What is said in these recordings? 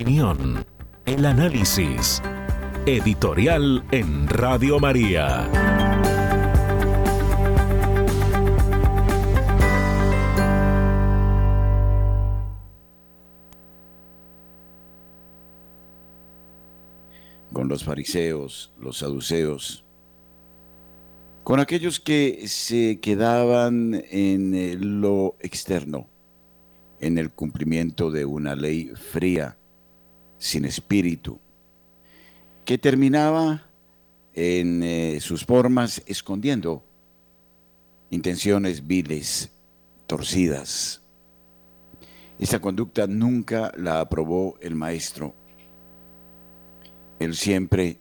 opinión, el análisis. Editorial en Radio María. Con los fariseos, los saduceos, con aquellos que se quedaban en lo externo, en el cumplimiento de una ley fría, sin espíritu, que terminaba en eh, sus formas escondiendo intenciones viles, torcidas. Esta conducta nunca la aprobó el maestro. Él siempre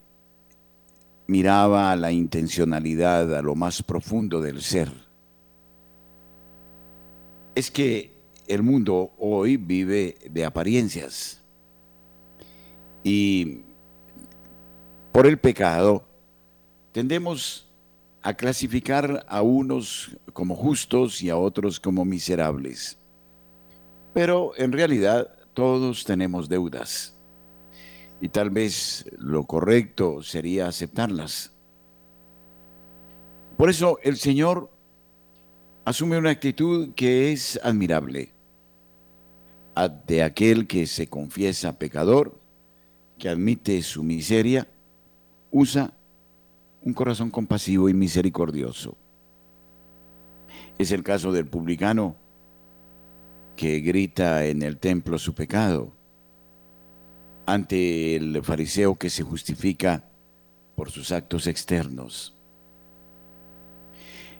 miraba a la intencionalidad, a lo más profundo del ser. Es que el mundo hoy vive de apariencias y por el pecado tendemos a clasificar a unos como justos y a otros como miserables. Pero en realidad todos tenemos deudas y tal vez lo correcto sería aceptarlas. Por eso el Señor asume una actitud que es admirable de aquel que se confiesa pecador, que admite su miseria, usa un corazón compasivo y misericordioso. Es el caso del publicano que grita en el templo su pecado ante el fariseo que se justifica por sus actos externos.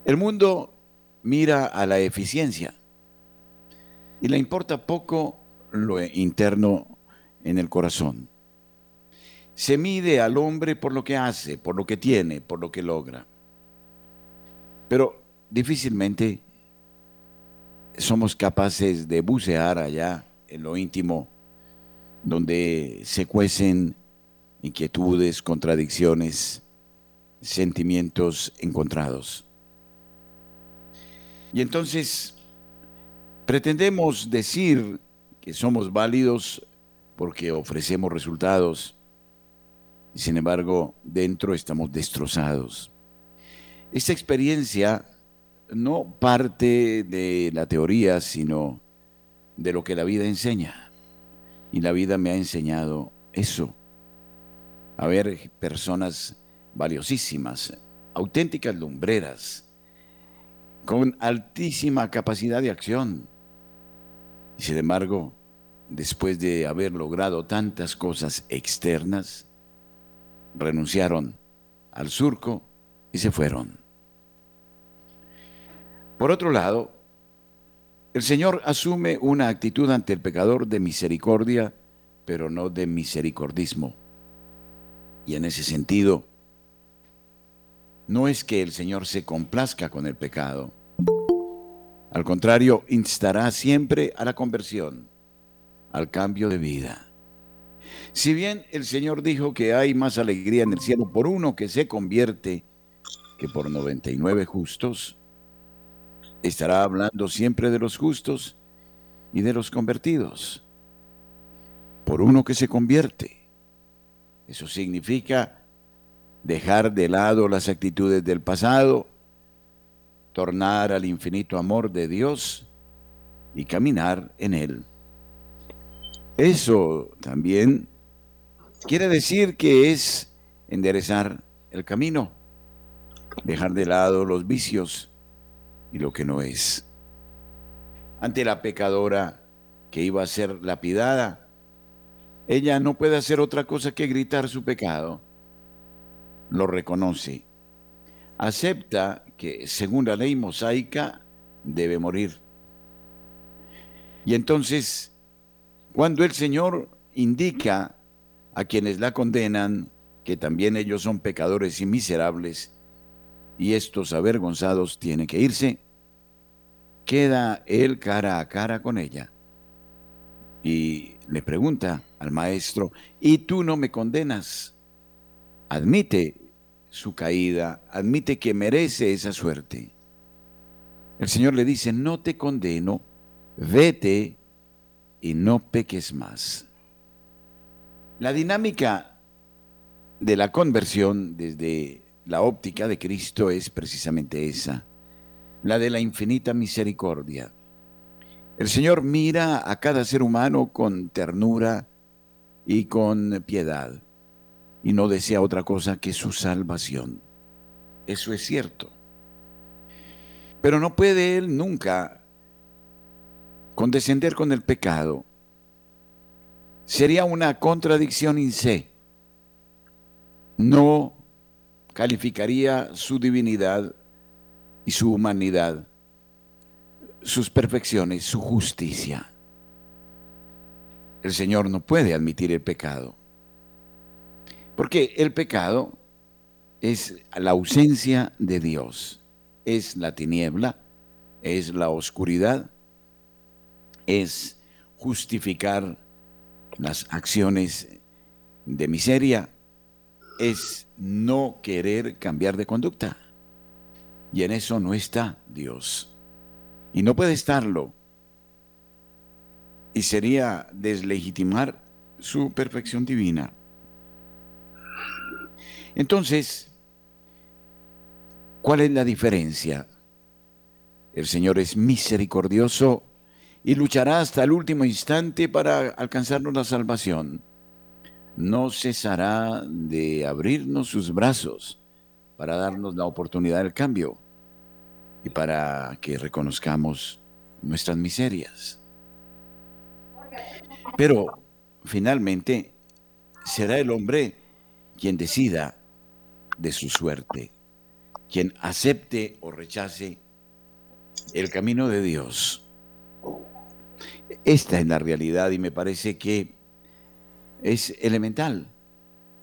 El mundo mira a la eficiencia y le importa poco lo interno en el corazón. Se mide al hombre por lo que hace, por lo que tiene, por lo que logra. Pero difícilmente somos capaces de bucear allá en lo íntimo donde se cuecen inquietudes, contradicciones, sentimientos encontrados. Y entonces pretendemos decir que somos válidos porque ofrecemos resultados sin embargo dentro estamos destrozados. Esta experiencia no parte de la teoría, sino de lo que la vida enseña. Y la vida me ha enseñado eso. A ver personas valiosísimas, auténticas lumbreras, con altísima capacidad de acción. Sin embargo, después de haber logrado tantas cosas externas, renunciaron al surco y se fueron. Por otro lado, el Señor asume una actitud ante el pecador de misericordia, pero no de misericordismo. Y en ese sentido, no es que el Señor se complazca con el pecado. Al contrario, instará siempre a la conversión, al cambio de vida. Si bien el Señor dijo que hay más alegría en el cielo por uno que se convierte que por 99 justos, estará hablando siempre de los justos y de los convertidos. Por uno que se convierte. Eso significa dejar de lado las actitudes del pasado, tornar al infinito amor de Dios y caminar en Él. Eso también quiere decir que es enderezar el camino, dejar de lado los vicios, y lo que no es. Ante la pecadora que iba a ser lapidada, ella no puede hacer otra cosa que gritar su pecado. Lo reconoce. Acepta que, según la ley mosaica, debe morir. Y entonces, cuando el Señor indica a quienes la condenan que también ellos son pecadores y miserables, y estos avergonzados tienen que irse, queda él cara a cara con ella y le pregunta al maestro, ¿y tú no me condenas? Admite su caída, admite que merece esa suerte. El Señor le dice, no te condeno, vete y no peques más. La dinámica de la conversión desde la óptica de Cristo es precisamente esa, la de la infinita misericordia. El Señor mira a cada ser humano con ternura y con piedad y no desea otra cosa que su salvación. Eso es cierto. Pero no puede Él nunca condescender con el pecado. Sería una contradicción in se. No calificaría su divinidad y su humanidad, sus perfecciones, su justicia. El Señor no puede admitir el pecado. Porque el pecado es la ausencia de Dios, es la tiniebla, es la oscuridad, es justificar las acciones de miseria, es no querer cambiar de conducta. Y en eso no está Dios. Y no puede estarlo. Y sería deslegitimar su perfección divina. Entonces, ¿cuál es la diferencia? El Señor es misericordioso y luchará hasta el último instante para alcanzarnos la salvación. No cesará de abrirnos sus brazos para darnos la oportunidad del cambio y para que reconozcamos nuestras miserias. Pero finalmente será el hombre quien decida de su suerte, quien acepte o rechace el camino de Dios. Esta es la realidad y me parece que es elemental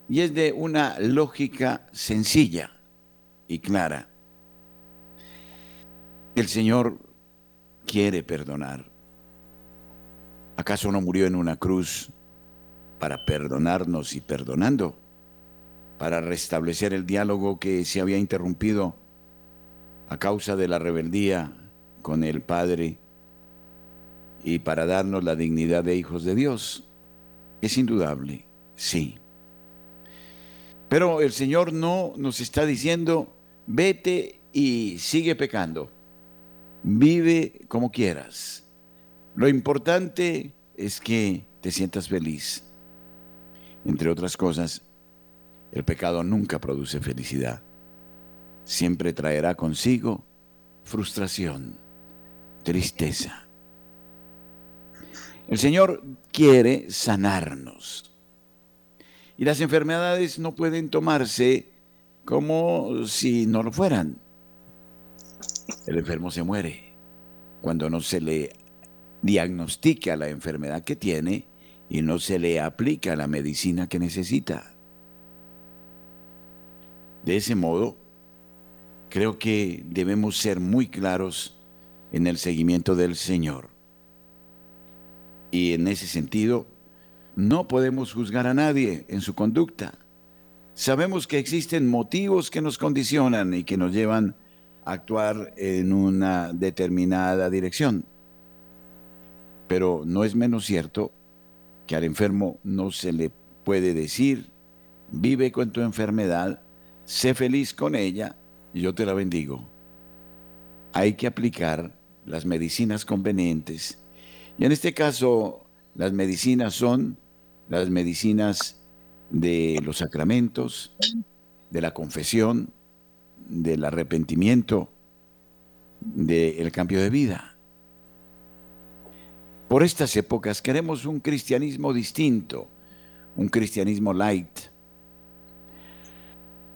y es de una lógica sencilla y clara. El Señor quiere perdonar. ¿Acaso no murió en una cruz para perdonarnos y perdonando? para restablecer el diálogo que se había interrumpido a causa de la rebeldía con el Padre y para darnos la dignidad de hijos de Dios. Es indudable, sí. Pero el Señor no nos está diciendo, vete y sigue pecando. Vive como quieras. Lo importante es que te sientas feliz. Entre otras cosas, el pecado nunca produce felicidad. Siempre traerá consigo frustración, tristeza. El Señor quiere sanarnos. Y las enfermedades no pueden tomarse como si no lo fueran. El enfermo se muere cuando no se le diagnostica la enfermedad que tiene y no se le aplica la medicina que necesita. De ese modo, creo que debemos ser muy claros en el seguimiento del Señor. Y en ese sentido, no podemos juzgar a nadie en su conducta. Sabemos que existen motivos que nos condicionan y que nos llevan a actuar en una determinada dirección. Pero no es menos cierto que al enfermo no se le puede decir, vive con tu enfermedad sé feliz con ella y yo te la bendigo. Hay que aplicar las medicinas convenientes. Y en este caso, las medicinas son las medicinas de los sacramentos, de la confesión, del arrepentimiento, del cambio de vida. Por estas épocas queremos un cristianismo distinto, un cristianismo light,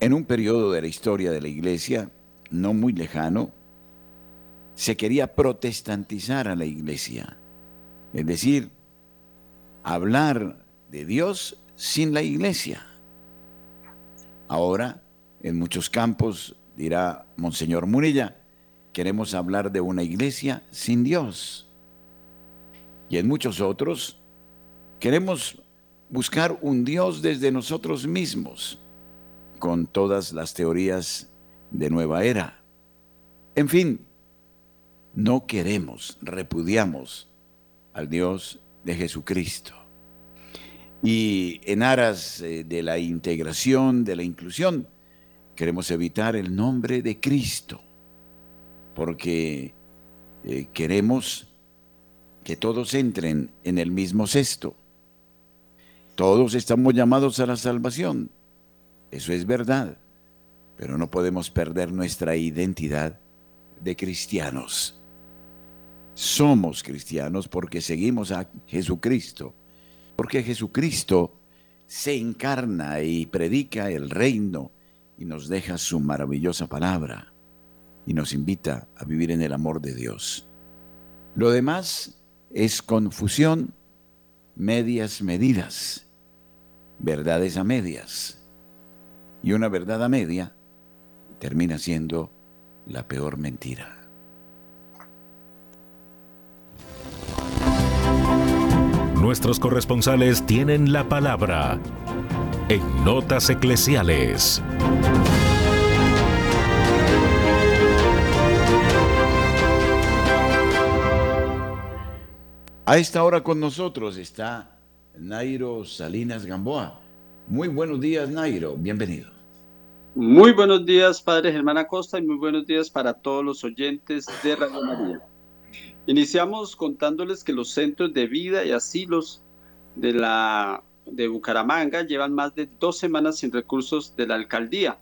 en un periodo de la historia de la iglesia, no muy lejano, se quería protestantizar a la iglesia, es decir, hablar de Dios sin la iglesia. Ahora, en muchos campos, dirá Monseñor Murilla, queremos hablar de una iglesia sin Dios. Y en muchos otros, queremos buscar un Dios desde nosotros mismos con todas las teorías de nueva era. En fin, no queremos, repudiamos al Dios de Jesucristo. Y en aras eh, de la integración, de la inclusión, queremos evitar el nombre de Cristo, porque eh, queremos que todos entren en el mismo cesto. Todos estamos llamados a la salvación. Eso es verdad, pero no podemos perder nuestra identidad de cristianos. Somos cristianos porque seguimos a Jesucristo, porque Jesucristo se encarna y predica el reino y nos deja su maravillosa palabra y nos invita a vivir en el amor de Dios. Lo demás es confusión, medias medidas, verdades a medias. Y una verdad a media termina siendo la peor mentira. Nuestros corresponsales tienen la palabra en Notas Eclesiales. A esta hora con nosotros está Nairo Salinas Gamboa. Muy buenos días, Nairo. Bienvenido. Muy buenos días, Padre Germán Acosta, y muy buenos días para todos los oyentes de Radio María. Iniciamos contándoles que los centros de vida y asilos de, la, de Bucaramanga llevan más de dos semanas sin recursos de la alcaldía.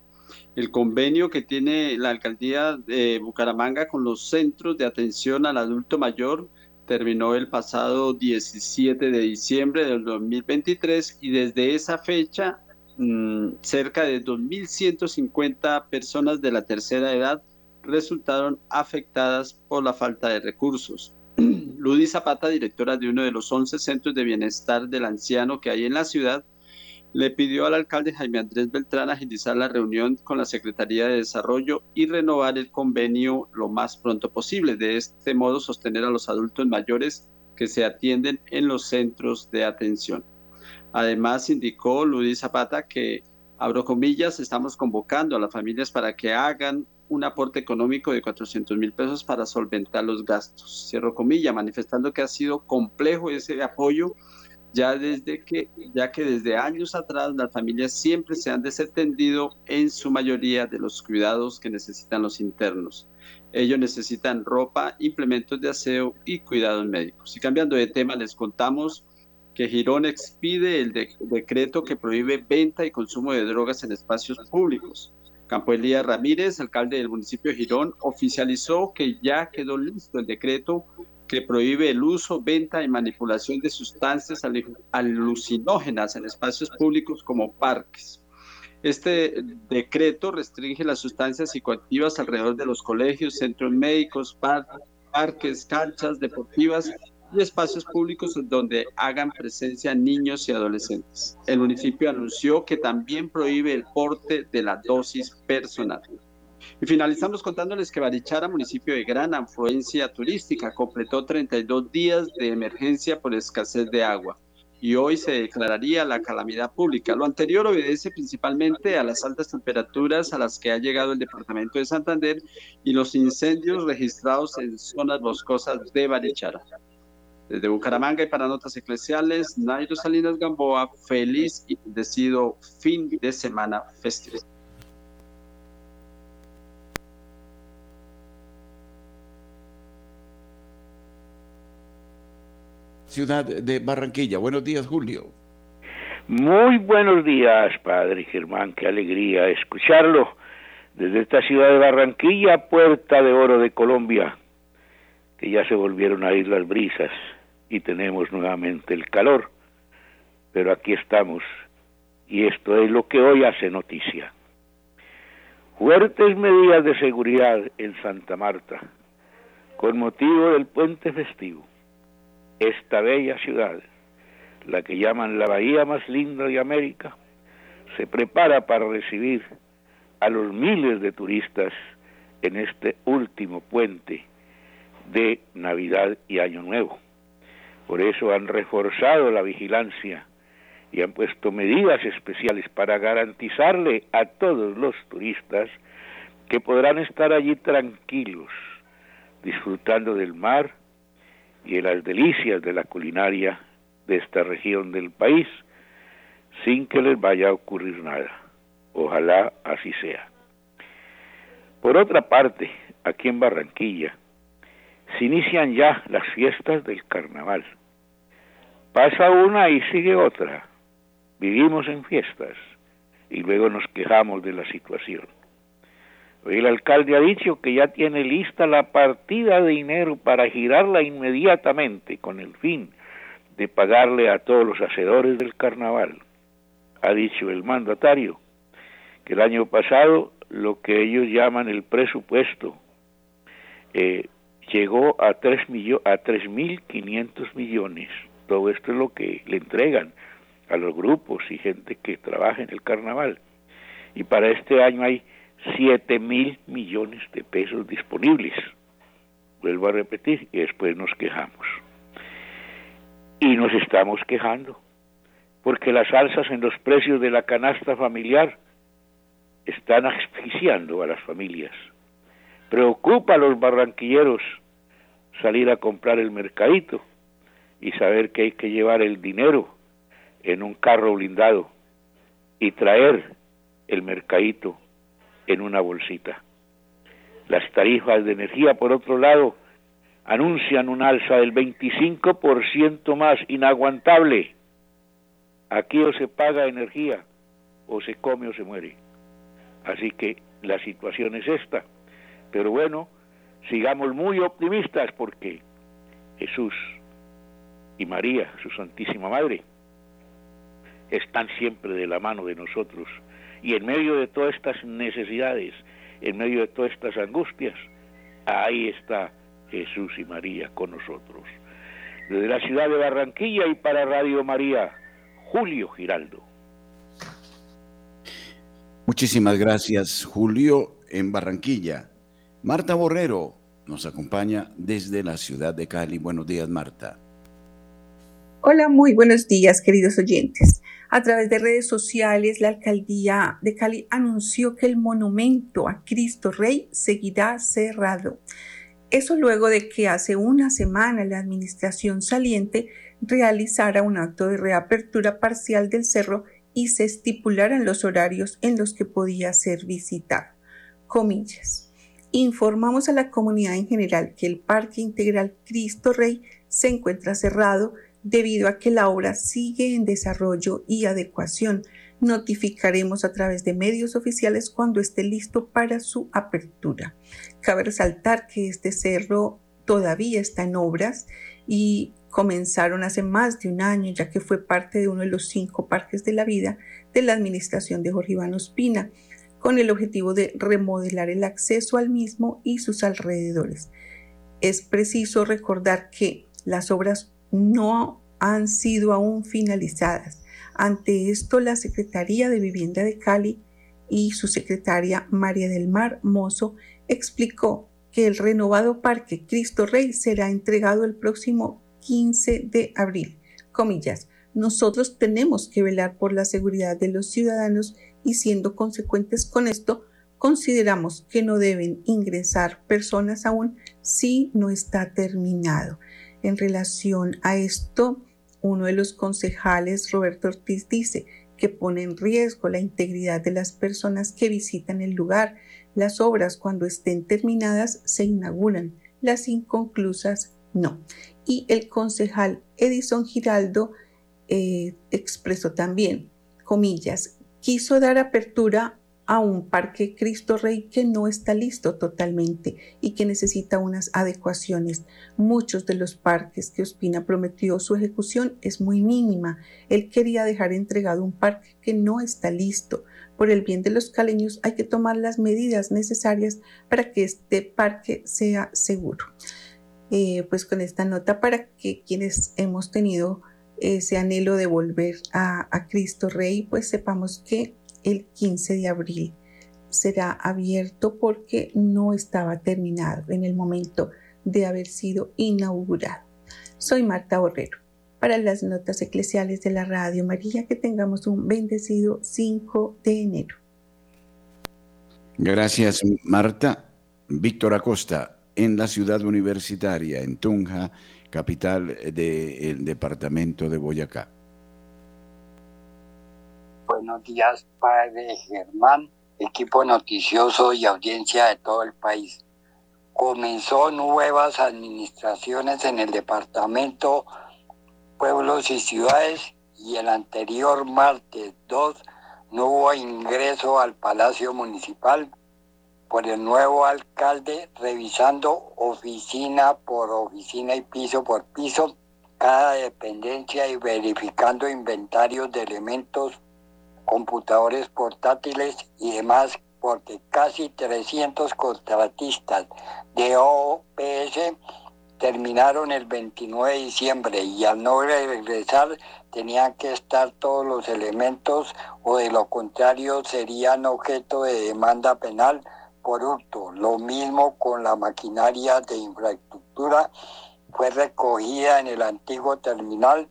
El convenio que tiene la alcaldía de Bucaramanga con los centros de atención al adulto mayor terminó el pasado 17 de diciembre del 2023 y desde esa fecha mm, cerca de 2.150 personas de la tercera edad resultaron afectadas por la falta de recursos. Ludy Zapata, directora de uno de los 11 centros de bienestar del anciano que hay en la ciudad, le pidió al alcalde Jaime Andrés Beltrán agilizar la reunión con la Secretaría de Desarrollo y renovar el convenio lo más pronto posible. De este modo, sostener a los adultos mayores que se atienden en los centros de atención. Además, indicó Luis Zapata que, abro comillas, estamos convocando a las familias para que hagan un aporte económico de 400 mil pesos para solventar los gastos. Cierro comillas, manifestando que ha sido complejo ese apoyo ya desde que ya que desde años atrás las familias siempre se han desatendido en su mayoría de los cuidados que necesitan los internos. Ellos necesitan ropa, implementos de aseo y cuidados médicos. Y cambiando de tema, les contamos que Girón expide el decreto que prohíbe venta y consumo de drogas en espacios públicos. Campo Elías Ramírez, alcalde del municipio de Girón, oficializó que ya quedó listo el decreto que prohíbe el uso, venta y manipulación de sustancias alucinógenas en espacios públicos como parques. Este decreto restringe las sustancias psicoactivas alrededor de los colegios, centros médicos, parques, canchas deportivas y espacios públicos donde hagan presencia niños y adolescentes. El municipio anunció que también prohíbe el porte de la dosis personal. Y finalizamos contándoles que Barichara, municipio de gran afluencia turística, completó 32 días de emergencia por escasez de agua y hoy se declararía la calamidad pública. Lo anterior obedece principalmente a las altas temperaturas a las que ha llegado el departamento de Santander y los incendios registrados en zonas boscosas de Barichara. Desde Bucaramanga y para Notas Eclesiales, Nairo Salinas Gamboa, feliz y bendecido fin de semana festivo. ciudad de Barranquilla. Buenos días, Julio. Muy buenos días, padre Germán. Qué alegría escucharlo desde esta ciudad de Barranquilla, puerta de oro de Colombia, que ya se volvieron a ir las brisas y tenemos nuevamente el calor. Pero aquí estamos y esto es lo que hoy hace noticia. Fuertes medidas de seguridad en Santa Marta con motivo del puente festivo esta bella ciudad, la que llaman la bahía más linda de América, se prepara para recibir a los miles de turistas en este último puente de Navidad y Año Nuevo. Por eso han reforzado la vigilancia y han puesto medidas especiales para garantizarle a todos los turistas que podrán estar allí tranquilos, disfrutando del mar, y de las delicias de la culinaria de esta región del país, sin que les vaya a ocurrir nada. Ojalá así sea. Por otra parte, aquí en Barranquilla, se inician ya las fiestas del carnaval. Pasa una y sigue otra. Vivimos en fiestas y luego nos quejamos de la situación. El alcalde ha dicho que ya tiene lista la partida de dinero para girarla inmediatamente con el fin de pagarle a todos los hacedores del carnaval. Ha dicho el mandatario que el año pasado lo que ellos llaman el presupuesto eh, llegó a 3 a 3.500 millones. Todo esto es lo que le entregan a los grupos y gente que trabaja en el carnaval. Y para este año hay 7 mil millones de pesos disponibles. Vuelvo a repetir y después nos quejamos. Y nos estamos quejando porque las alzas en los precios de la canasta familiar están asfixiando a las familias. Preocupa a los barranquilleros salir a comprar el mercadito y saber que hay que llevar el dinero en un carro blindado y traer el mercadito en una bolsita. Las tarifas de energía, por otro lado, anuncian un alza del 25% más inaguantable. Aquí o se paga energía, o se come o se muere. Así que la situación es esta. Pero bueno, sigamos muy optimistas porque Jesús y María, su Santísima Madre, están siempre de la mano de nosotros. Y en medio de todas estas necesidades, en medio de todas estas angustias, ahí está Jesús y María con nosotros. Desde la ciudad de Barranquilla y para Radio María, Julio Giraldo. Muchísimas gracias, Julio, en Barranquilla. Marta Borrero nos acompaña desde la ciudad de Cali. Buenos días, Marta. Hola, muy buenos días, queridos oyentes. A través de redes sociales, la alcaldía de Cali anunció que el monumento a Cristo Rey seguirá cerrado. Eso luego de que hace una semana la administración saliente realizara un acto de reapertura parcial del cerro y se estipularan los horarios en los que podía ser visitado. Comillas. Informamos a la comunidad en general que el Parque Integral Cristo Rey se encuentra cerrado debido a que la obra sigue en desarrollo y adecuación. Notificaremos a través de medios oficiales cuando esté listo para su apertura. Cabe resaltar que este cerro todavía está en obras y comenzaron hace más de un año, ya que fue parte de uno de los cinco parques de la vida de la administración de Jorge Iván Ospina, con el objetivo de remodelar el acceso al mismo y sus alrededores. Es preciso recordar que las obras no han sido aún finalizadas. Ante esto, la Secretaría de Vivienda de Cali y su secretaria María del Mar Mozo explicó que el renovado Parque Cristo Rey será entregado el próximo 15 de abril. Comillas, nosotros tenemos que velar por la seguridad de los ciudadanos y siendo consecuentes con esto, consideramos que no deben ingresar personas aún si no está terminado. En relación a esto, uno de los concejales, Roberto Ortiz, dice que pone en riesgo la integridad de las personas que visitan el lugar. Las obras cuando estén terminadas se inauguran, las inconclusas no. Y el concejal Edison Giraldo eh, expresó también, comillas, quiso dar apertura a un parque Cristo Rey que no está listo totalmente y que necesita unas adecuaciones. Muchos de los parques que Ospina prometió su ejecución es muy mínima. Él quería dejar entregado un parque que no está listo. Por el bien de los caleños hay que tomar las medidas necesarias para que este parque sea seguro. Eh, pues con esta nota para que quienes hemos tenido ese anhelo de volver a, a Cristo Rey, pues sepamos que el 15 de abril será abierto porque no estaba terminado en el momento de haber sido inaugurado. Soy Marta Borrero. Para las notas eclesiales de la Radio María, que tengamos un bendecido 5 de enero. Gracias, Marta. Víctor Acosta, en la ciudad universitaria, en Tunja, capital del departamento de Boyacá. Buenos días, padre Germán, equipo noticioso y audiencia de todo el país. Comenzó nuevas administraciones en el departamento Pueblos y Ciudades y el anterior martes 2 no hubo ingreso al Palacio Municipal por el nuevo alcalde revisando oficina por oficina y piso por piso cada dependencia y verificando inventarios de elementos, computadores portátiles y demás, porque casi 300 contratistas de OPS terminaron el 29 de diciembre y al no regresar tenían que estar todos los elementos o de lo contrario serían objeto de demanda penal por hurto. Lo mismo con la maquinaria de infraestructura fue recogida en el antiguo terminal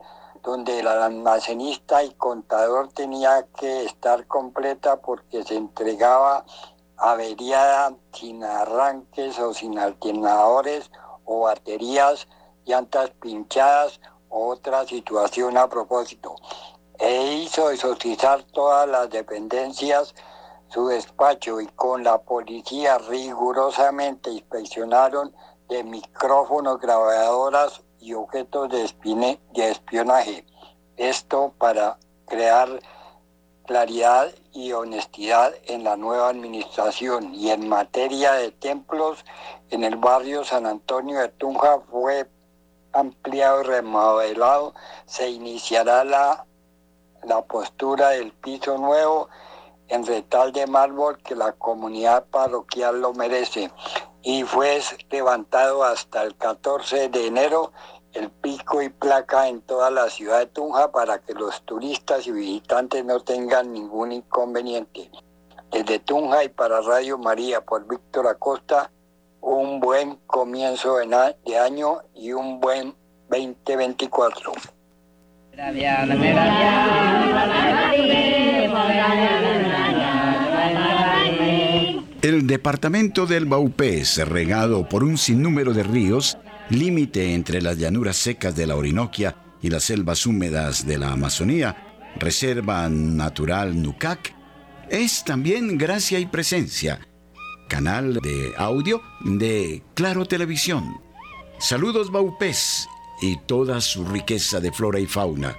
donde el almacenista y contador tenía que estar completa porque se entregaba averiada sin arranques o sin alternadores o baterías, llantas pinchadas o otra situación a propósito. E hizo exorcizar todas las dependencias su despacho y con la policía rigurosamente inspeccionaron de micrófonos, grabadoras y objetos de, de espionaje. Esto para crear claridad y honestidad en la nueva administración. Y en materia de templos, en el barrio San Antonio de Tunja fue ampliado y remodelado. Se iniciará la, la postura del piso nuevo en retal de mármol que la comunidad parroquial lo merece y fue levantado hasta el 14 de enero el pico y placa en toda la ciudad de Tunja para que los turistas y visitantes no tengan ningún inconveniente. Desde Tunja y para Radio María por Víctor Acosta, un buen comienzo de año y un buen 2024. El departamento del Baupés, regado por un sinnúmero de ríos, límite entre las llanuras secas de la Orinoquia y las selvas húmedas de la Amazonía, Reserva Natural Nucac, es también gracia y presencia, canal de audio de Claro Televisión. Saludos Baupés y toda su riqueza de flora y fauna.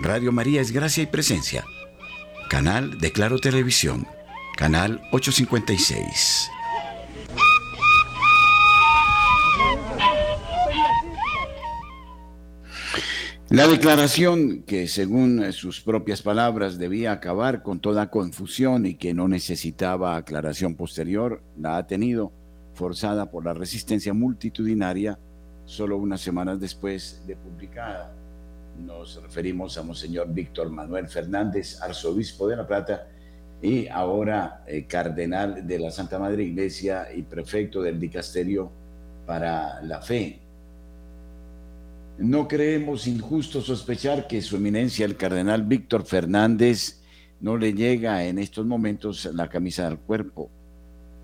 Radio María es gracia y presencia, canal de Claro Televisión canal 856. La declaración que según sus propias palabras debía acabar con toda confusión y que no necesitaba aclaración posterior, la ha tenido forzada por la resistencia multitudinaria solo unas semanas después de publicada. Nos referimos a Monseñor Víctor Manuel Fernández, arzobispo de La Plata, y ahora eh, cardenal de la Santa Madre Iglesia y prefecto del dicasterio para la fe. No creemos injusto sospechar que su eminencia, el cardenal Víctor Fernández, no le llega en estos momentos la camisa del cuerpo.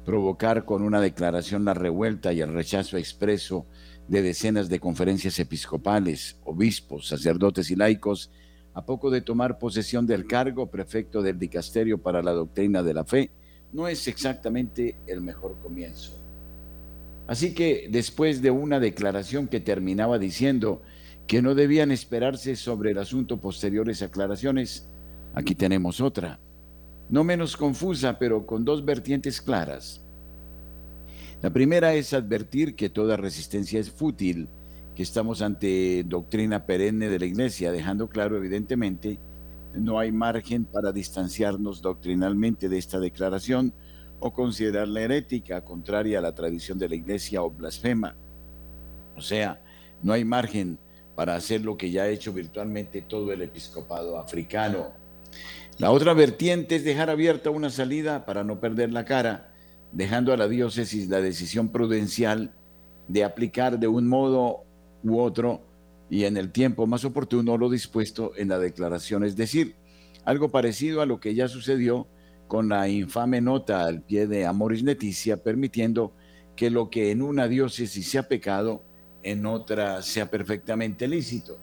Provocar con una declaración la revuelta y el rechazo expreso de decenas de conferencias episcopales, obispos, sacerdotes y laicos a poco de tomar posesión del cargo prefecto del dicasterio para la doctrina de la fe, no es exactamente el mejor comienzo. Así que después de una declaración que terminaba diciendo que no debían esperarse sobre el asunto posteriores aclaraciones, aquí tenemos otra, no menos confusa, pero con dos vertientes claras. La primera es advertir que toda resistencia es fútil que estamos ante doctrina perenne de la Iglesia, dejando claro evidentemente no hay margen para distanciarnos doctrinalmente de esta declaración o considerarla herética, contraria a la tradición de la Iglesia o blasfema. O sea, no hay margen para hacer lo que ya ha hecho virtualmente todo el episcopado africano. La otra vertiente es dejar abierta una salida para no perder la cara, dejando a la diócesis la decisión prudencial de aplicar de un modo u otro y en el tiempo más oportuno lo dispuesto en la declaración, es decir, algo parecido a lo que ya sucedió con la infame nota al pie de Amoris Leticia, permitiendo que lo que en una diócesis sea pecado, en otra sea perfectamente lícito.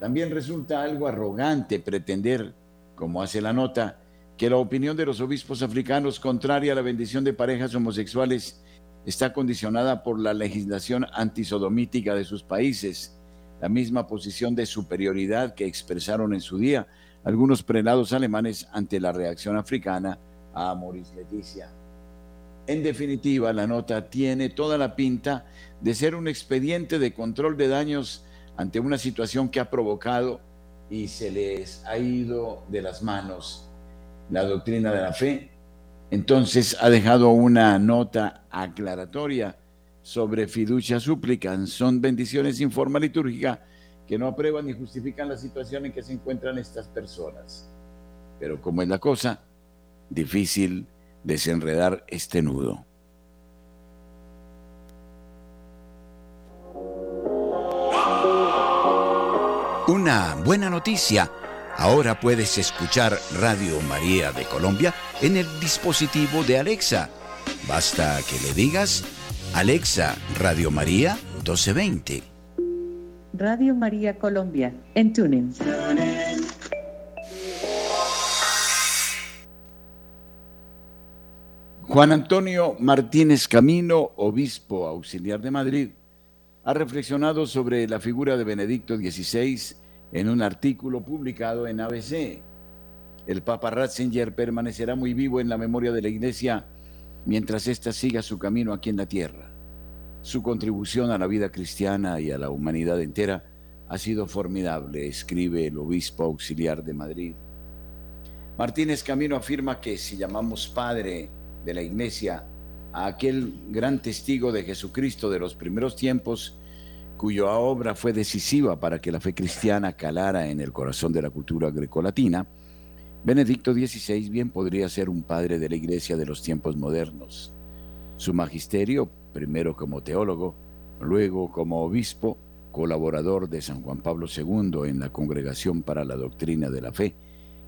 También resulta algo arrogante pretender como hace la nota, que la opinión de los obispos africanos contraria a la bendición de parejas homosexuales está condicionada por la legislación antisodomítica de sus países, la misma posición de superioridad que expresaron en su día algunos prelados alemanes ante la reacción africana a Maurice Leticia. En definitiva, la nota tiene toda la pinta de ser un expediente de control de daños ante una situación que ha provocado y se les ha ido de las manos la doctrina de la fe. Entonces ha dejado una nota aclaratoria sobre fiducia súplica. Son bendiciones sin forma litúrgica que no aprueban ni justifican la situación en que se encuentran estas personas. Pero como es la cosa, difícil desenredar este nudo. Una buena noticia. Ahora puedes escuchar Radio María de Colombia en el dispositivo de Alexa. Basta que le digas, Alexa, Radio María 1220. Radio María Colombia, en TuneIn. Juan Antonio Martínez Camino, obispo auxiliar de Madrid, ha reflexionado sobre la figura de Benedicto XVI en un artículo publicado en ABC. El Papa Ratzinger permanecerá muy vivo en la memoria de la Iglesia mientras ésta siga su camino aquí en la tierra. Su contribución a la vida cristiana y a la humanidad entera ha sido formidable, escribe el obispo auxiliar de Madrid. Martínez Camino afirma que si llamamos Padre de la Iglesia a aquel gran testigo de Jesucristo de los primeros tiempos, cuya obra fue decisiva para que la fe cristiana calara en el corazón de la cultura grecolatina, Benedicto XVI bien podría ser un padre de la Iglesia de los tiempos modernos. Su magisterio, primero como teólogo, luego como obispo, colaborador de San Juan Pablo II en la Congregación para la Doctrina de la Fe,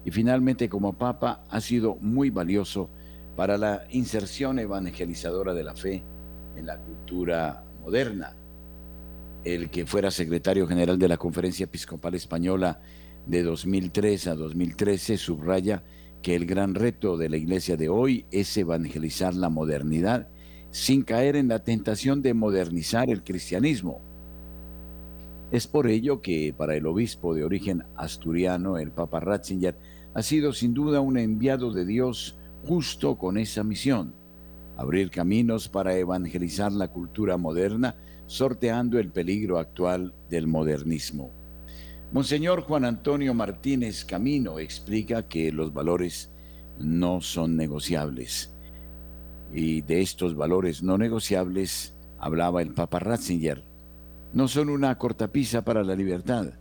y finalmente como papa, ha sido muy valioso para la inserción evangelizadora de la fe en la cultura moderna. El que fuera secretario general de la Conferencia Episcopal Española de 2003 a 2013 subraya que el gran reto de la iglesia de hoy es evangelizar la modernidad sin caer en la tentación de modernizar el cristianismo. Es por ello que para el obispo de origen asturiano, el Papa Ratzinger, ha sido sin duda un enviado de Dios justo con esa misión, abrir caminos para evangelizar la cultura moderna, sorteando el peligro actual del modernismo. Monseñor Juan Antonio Martínez Camino explica que los valores no son negociables. Y de estos valores no negociables hablaba el Papa Ratzinger. No son una cortapisa para la libertad,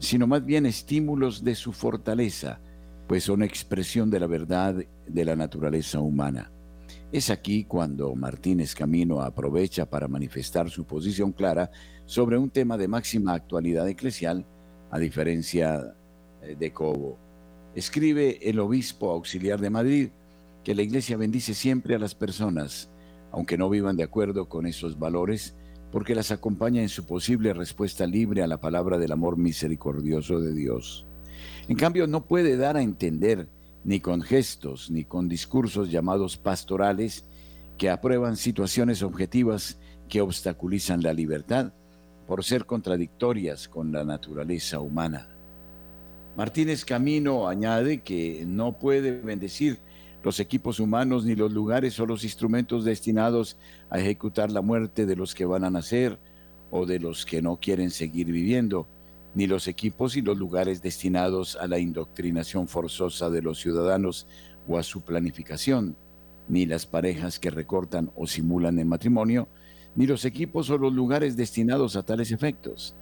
sino más bien estímulos de su fortaleza, pues son expresión de la verdad de la naturaleza humana. Es aquí cuando Martínez Camino aprovecha para manifestar su posición clara sobre un tema de máxima actualidad eclesial, a diferencia eh, de Cobo. Escribe el obispo auxiliar de Madrid que la Iglesia bendice siempre a las personas, aunque no vivan de acuerdo con esos valores, porque las acompaña en su posible respuesta libre a la palabra del amor misericordioso de Dios. En cambio, no puede dar a entender, ni con gestos, ni con discursos llamados pastorales, que aprueban situaciones objetivas que obstaculizan la libertad por ser contradictorias con la naturaleza humana. Martínez Camino añade que no puede bendecir los equipos humanos ni los lugares o los instrumentos destinados a ejecutar la muerte de los que van a nacer o de los que no quieren seguir viviendo, ni los equipos y los lugares destinados a la indoctrinación forzosa de los ciudadanos o a su planificación, ni las parejas que recortan o simulan el matrimonio, ni los equipos o los lugares destinados a tales efectos,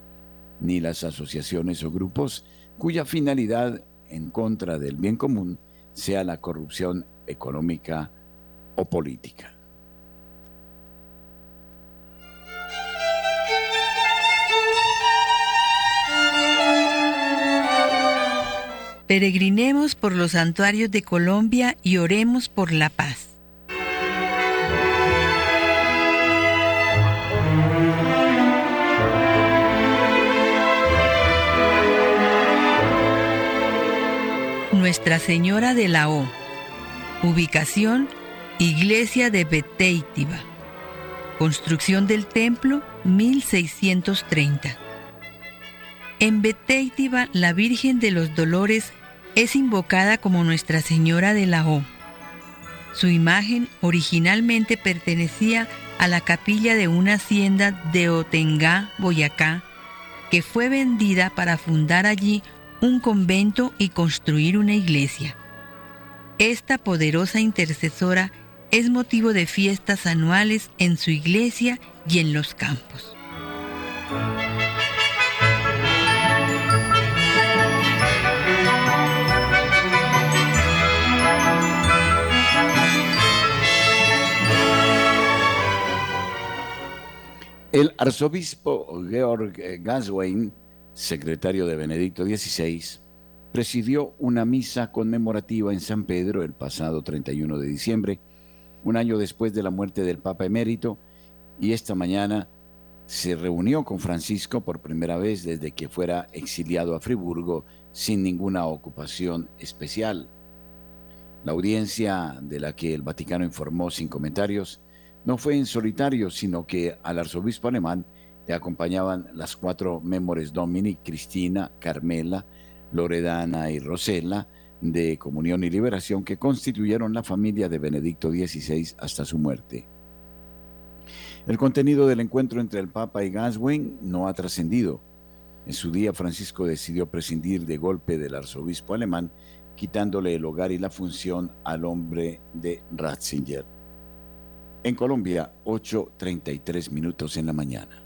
ni las asociaciones o grupos cuya finalidad en contra del bien común sea la corrupción económica o política. Peregrinemos por los santuarios de Colombia y oremos por la paz. Nuestra Señora de la O. Ubicación Iglesia de Beteitiva. Construcción del templo 1630. En Beteitiva, la Virgen de los Dolores es invocada como Nuestra Señora de la O. Su imagen originalmente pertenecía a la capilla de una hacienda de Otengá, Boyacá, que fue vendida para fundar allí un convento y construir una iglesia. Esta poderosa intercesora es motivo de fiestas anuales en su iglesia y en los campos. El arzobispo Georg Gaswain, secretario de Benedicto XVI, presidió una misa conmemorativa en San Pedro el pasado 31 de diciembre, un año después de la muerte del Papa emérito, y esta mañana se reunió con Francisco por primera vez desde que fuera exiliado a Friburgo sin ninguna ocupación especial. La audiencia de la que el Vaticano informó sin comentarios no fue en solitario, sino que al arzobispo alemán le acompañaban las cuatro memores Domini, Cristina, Carmela, Loredana y Rosella, de Comunión y Liberación, que constituyeron la familia de Benedicto XVI hasta su muerte. El contenido del encuentro entre el Papa y Gaswin no ha trascendido. En su día, Francisco decidió prescindir de golpe del arzobispo alemán, quitándole el hogar y la función al hombre de Ratzinger. En Colombia, 8.33 minutos en la mañana.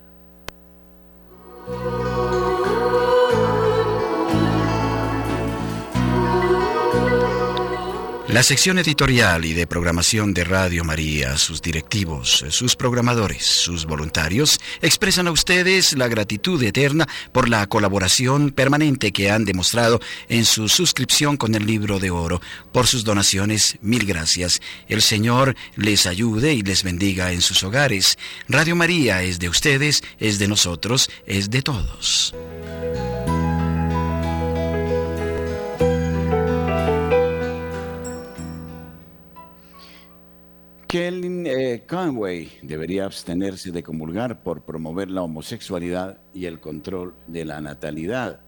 La sección editorial y de programación de Radio María, sus directivos, sus programadores, sus voluntarios, expresan a ustedes la gratitud eterna por la colaboración permanente que han demostrado en su suscripción con el libro de oro. Por sus donaciones, mil gracias. El Señor les ayude y les bendiga en sus hogares. Radio María es de ustedes, es de nosotros, es de todos. Kellen eh, Conway debería abstenerse de comulgar por promover la homosexualidad y el control de la natalidad.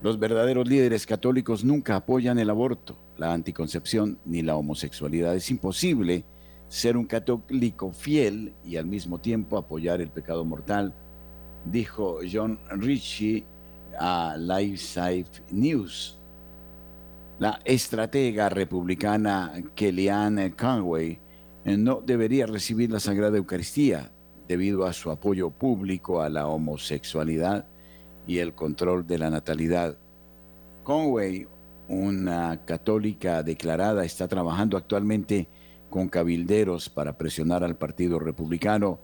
Los verdaderos líderes católicos nunca apoyan el aborto, la anticoncepción ni la homosexualidad. Es imposible ser un católico fiel y al mismo tiempo apoyar el pecado mortal, dijo John Ritchie a LifeSafe News. La estratega republicana Kellyanne Conway no debería recibir la Sagrada Eucaristía debido a su apoyo público a la homosexualidad y el control de la natalidad. Conway, una católica declarada, está trabajando actualmente con cabilderos para presionar al Partido Republicano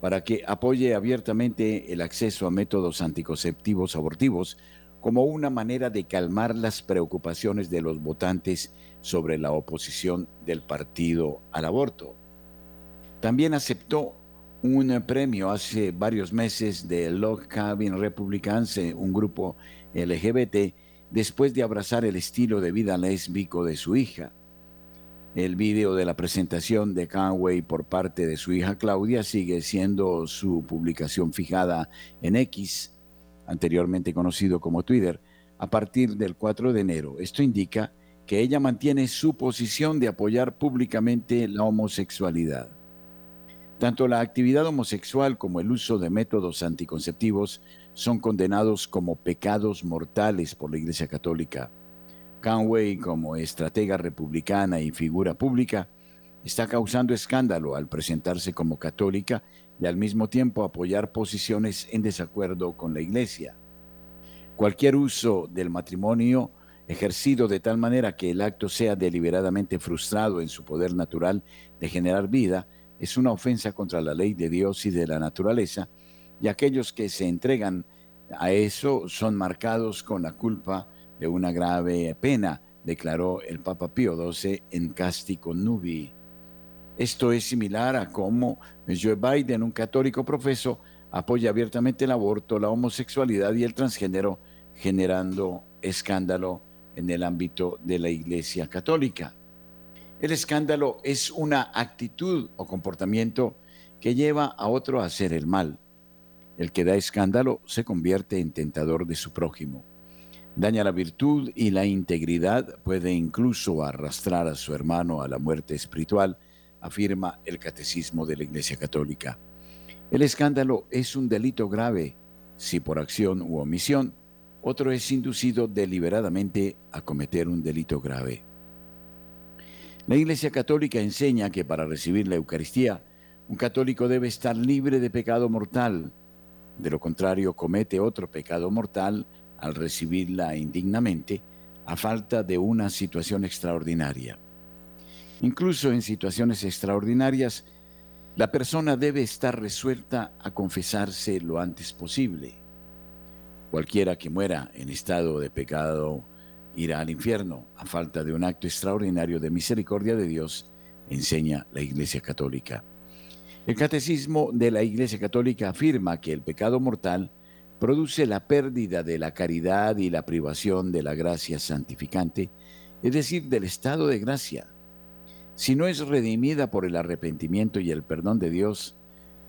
para que apoye abiertamente el acceso a métodos anticonceptivos abortivos como una manera de calmar las preocupaciones de los votantes sobre la oposición del partido al aborto. También aceptó un premio hace varios meses de Log Cabin Republicans, eh, un grupo LGBT, después de abrazar el estilo de vida lésbico de su hija. El video de la presentación de Conway por parte de su hija Claudia sigue siendo su publicación fijada en X, anteriormente conocido como Twitter, a partir del 4 de enero. Esto indica que ella mantiene su posición de apoyar públicamente la homosexualidad. Tanto la actividad homosexual como el uso de métodos anticonceptivos son condenados como pecados mortales por la Iglesia Católica. Conway, como estratega republicana y figura pública, está causando escándalo al presentarse como católica y al mismo tiempo apoyar posiciones en desacuerdo con la Iglesia. Cualquier uso del matrimonio ejercido de tal manera que el acto sea deliberadamente frustrado en su poder natural de generar vida, es una ofensa contra la ley de Dios y de la naturaleza, y aquellos que se entregan a eso son marcados con la culpa de una grave pena, declaró el Papa Pío XII en Castico Nubi. Esto es similar a cómo Joe Biden, un católico profeso, apoya abiertamente el aborto, la homosexualidad y el transgénero, generando escándalo en el ámbito de la Iglesia Católica. El escándalo es una actitud o comportamiento que lleva a otro a hacer el mal. El que da escándalo se convierte en tentador de su prójimo. Daña la virtud y la integridad, puede incluso arrastrar a su hermano a la muerte espiritual, afirma el Catecismo de la Iglesia Católica. El escándalo es un delito grave si por acción u omisión otro es inducido deliberadamente a cometer un delito grave. La Iglesia Católica enseña que para recibir la Eucaristía, un católico debe estar libre de pecado mortal. De lo contrario, comete otro pecado mortal al recibirla indignamente a falta de una situación extraordinaria. Incluso en situaciones extraordinarias, la persona debe estar resuelta a confesarse lo antes posible. Cualquiera que muera en estado de pecado irá al infierno a falta de un acto extraordinario de misericordia de Dios, enseña la Iglesia Católica. El Catecismo de la Iglesia Católica afirma que el pecado mortal produce la pérdida de la caridad y la privación de la gracia santificante, es decir, del estado de gracia. Si no es redimida por el arrepentimiento y el perdón de Dios,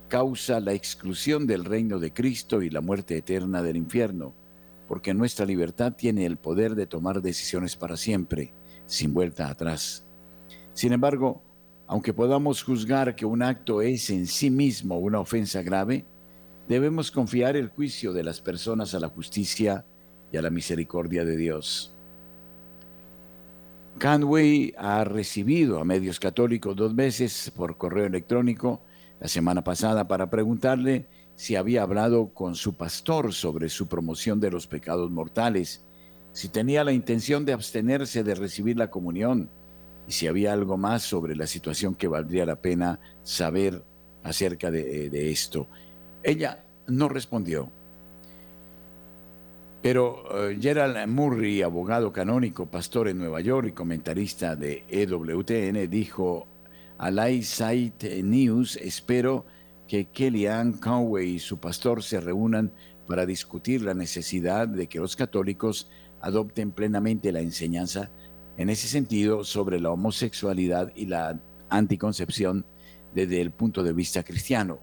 causa la exclusión del reino de Cristo y la muerte eterna del infierno, porque nuestra libertad tiene el poder de tomar decisiones para siempre, sin vuelta atrás. Sin embargo, aunque podamos juzgar que un acto es en sí mismo una ofensa grave, debemos confiar el juicio de las personas a la justicia y a la misericordia de Dios. Canway ha recibido a medios católicos dos veces por correo electrónico la semana pasada para preguntarle si había hablado con su pastor sobre su promoción de los pecados mortales, si tenía la intención de abstenerse de recibir la comunión y si había algo más sobre la situación que valdría la pena saber acerca de, de esto. Ella no respondió. Pero eh, Gerald Murray, abogado canónico, pastor en Nueva York y comentarista de EWTN, dijo a Lightside News, espero que Kellyanne Conway y su pastor se reúnan para discutir la necesidad de que los católicos adopten plenamente la enseñanza en ese sentido sobre la homosexualidad y la anticoncepción desde el punto de vista cristiano.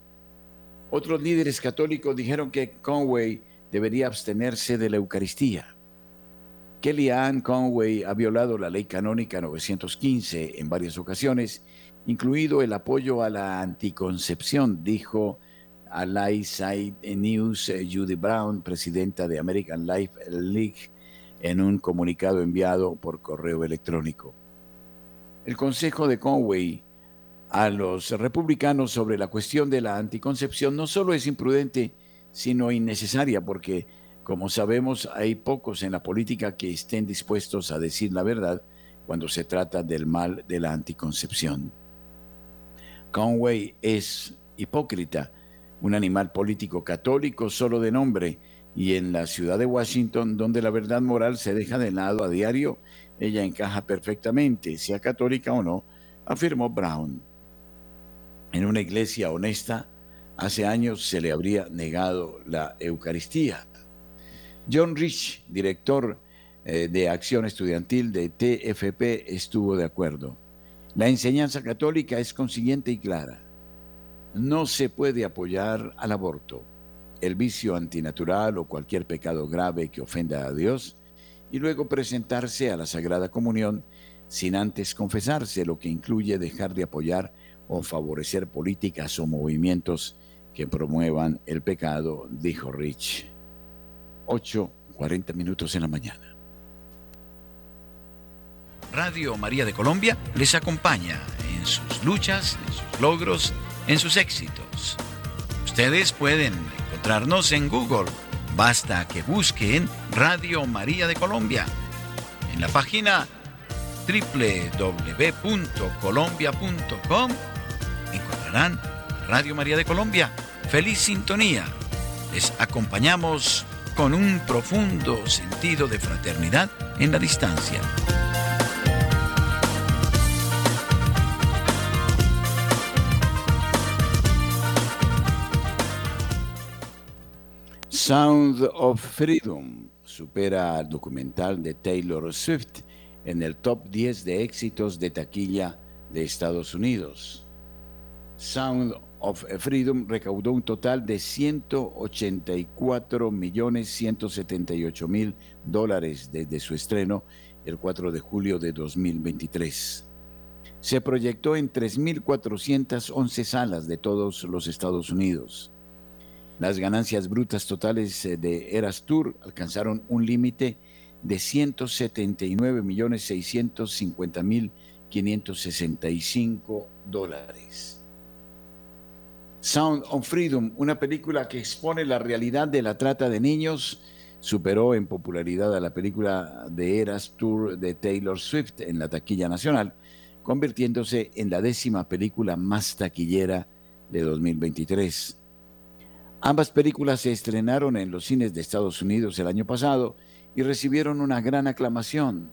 Otros líderes católicos dijeron que Conway debería abstenerse de la Eucaristía. Kellyanne Conway ha violado la ley canónica 915 en varias ocasiones, incluido el apoyo a la anticoncepción, dijo a Lightside News eh, Judy Brown, presidenta de American Life League, en un comunicado enviado por correo electrónico. El consejo de Conway a los republicanos sobre la cuestión de la anticoncepción no solo es imprudente, sino innecesaria, porque, como sabemos, hay pocos en la política que estén dispuestos a decir la verdad cuando se trata del mal de la anticoncepción. Conway es hipócrita, un animal político católico solo de nombre, y en la ciudad de Washington, donde la verdad moral se deja de lado a diario, ella encaja perfectamente, sea católica o no, afirmó Brown. En una iglesia honesta, hace años se le habría negado la Eucaristía. John Rich, director eh, de acción estudiantil de TFP, estuvo de acuerdo. La enseñanza católica es consiguiente y clara. No se puede apoyar al aborto, el vicio antinatural o cualquier pecado grave que ofenda a Dios y luego presentarse a la Sagrada Comunión sin antes confesarse, lo que incluye dejar de apoyar o favorecer políticas o movimientos que promuevan el pecado, dijo Rich. 8, 40 minutos en la mañana. Radio María de Colombia les acompaña en sus luchas, en sus logros, en sus éxitos. Ustedes pueden encontrarnos en Google. Basta que busquen Radio María de Colombia. En la página www.colombia.com encontrarán Radio María de Colombia. Feliz sintonía. Les acompañamos con un profundo sentido de fraternidad en la distancia. Sound of Freedom, supera al documental de Taylor Swift en el top 10 de éxitos de taquilla de Estados Unidos. Sound of Freedom recaudó un total de 184 millones 178 mil dólares desde su estreno el 4 de julio de 2023. Se proyectó en 3.411 salas de todos los Estados Unidos. Las ganancias brutas totales eh, de Eras Tour alcanzaron un límite de 179 millones 650 mil 565 dólares. Sound of Freedom, una película que expone la realidad de la trata de niños, superó en popularidad a la película de Eras Tour de Taylor Swift en la taquilla nacional, convirtiéndose en la décima película más taquillera de 2023. Ambas películas se estrenaron en los cines de Estados Unidos el año pasado y recibieron una gran aclamación.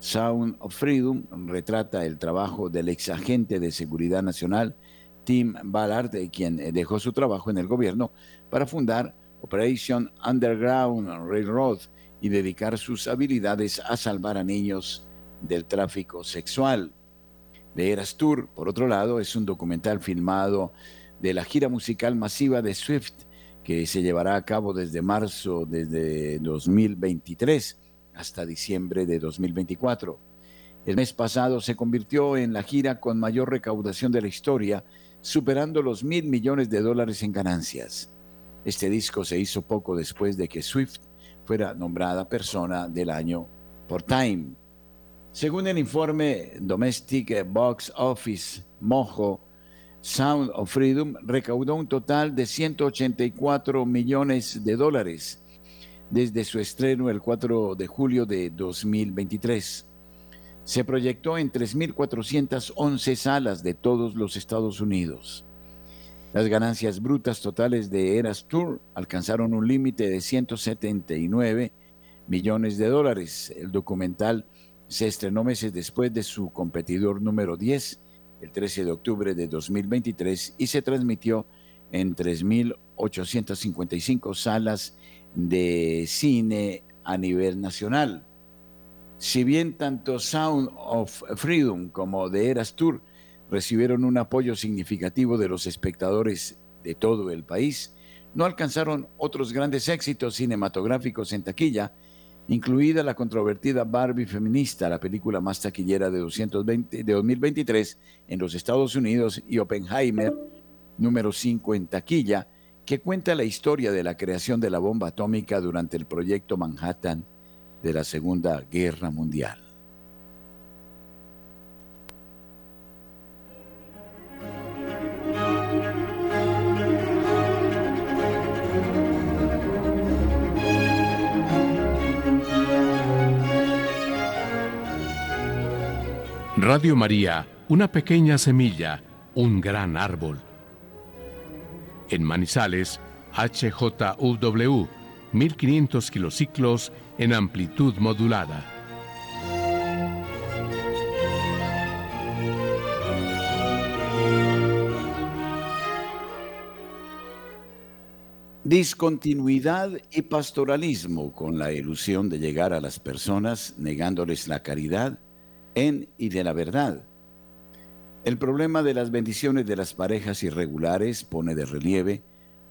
Sound of Freedom retrata el trabajo del ex agente de seguridad nacional Tim Ballard, quien dejó su trabajo en el gobierno para fundar Operation Underground Railroad y dedicar sus habilidades a salvar a niños del tráfico sexual. The Eras Tour, por otro lado, es un documental filmado de la gira musical masiva de Swift que se llevará a cabo desde marzo desde 2023 hasta diciembre de 2024. El mes pasado se convirtió en la gira con mayor recaudación de la historia, superando los mil millones de dólares en ganancias. Este disco se hizo poco después de que Swift fuera nombrada persona del año por Time. Según el informe Domestic Box Office Mojo, Sound of Freedom recaudó un total de 184 millones de dólares desde su estreno el 4 de julio de 2023. Se proyectó en 3.411 salas de todos los Estados Unidos. Las ganancias brutas totales de Eras Tour alcanzaron un límite de 179 millones de dólares. El documental se estrenó meses después de su competidor número 10 el 13 de octubre de 2023 y se transmitió en 3.855 salas de cine a nivel nacional. Si bien tanto Sound of Freedom como The Eras Tour recibieron un apoyo significativo de los espectadores de todo el país, no alcanzaron otros grandes éxitos cinematográficos en taquilla incluida la controvertida Barbie feminista, la película más taquillera de, 220, de 2023 en los Estados Unidos, y Oppenheimer, número 5 en taquilla, que cuenta la historia de la creación de la bomba atómica durante el proyecto Manhattan de la Segunda Guerra Mundial. Radio María, una pequeña semilla, un gran árbol. En Manizales, HJUW, 1500 kilociclos en amplitud modulada. Discontinuidad y pastoralismo con la ilusión de llegar a las personas negándoles la caridad en y de la verdad. El problema de las bendiciones de las parejas irregulares pone de relieve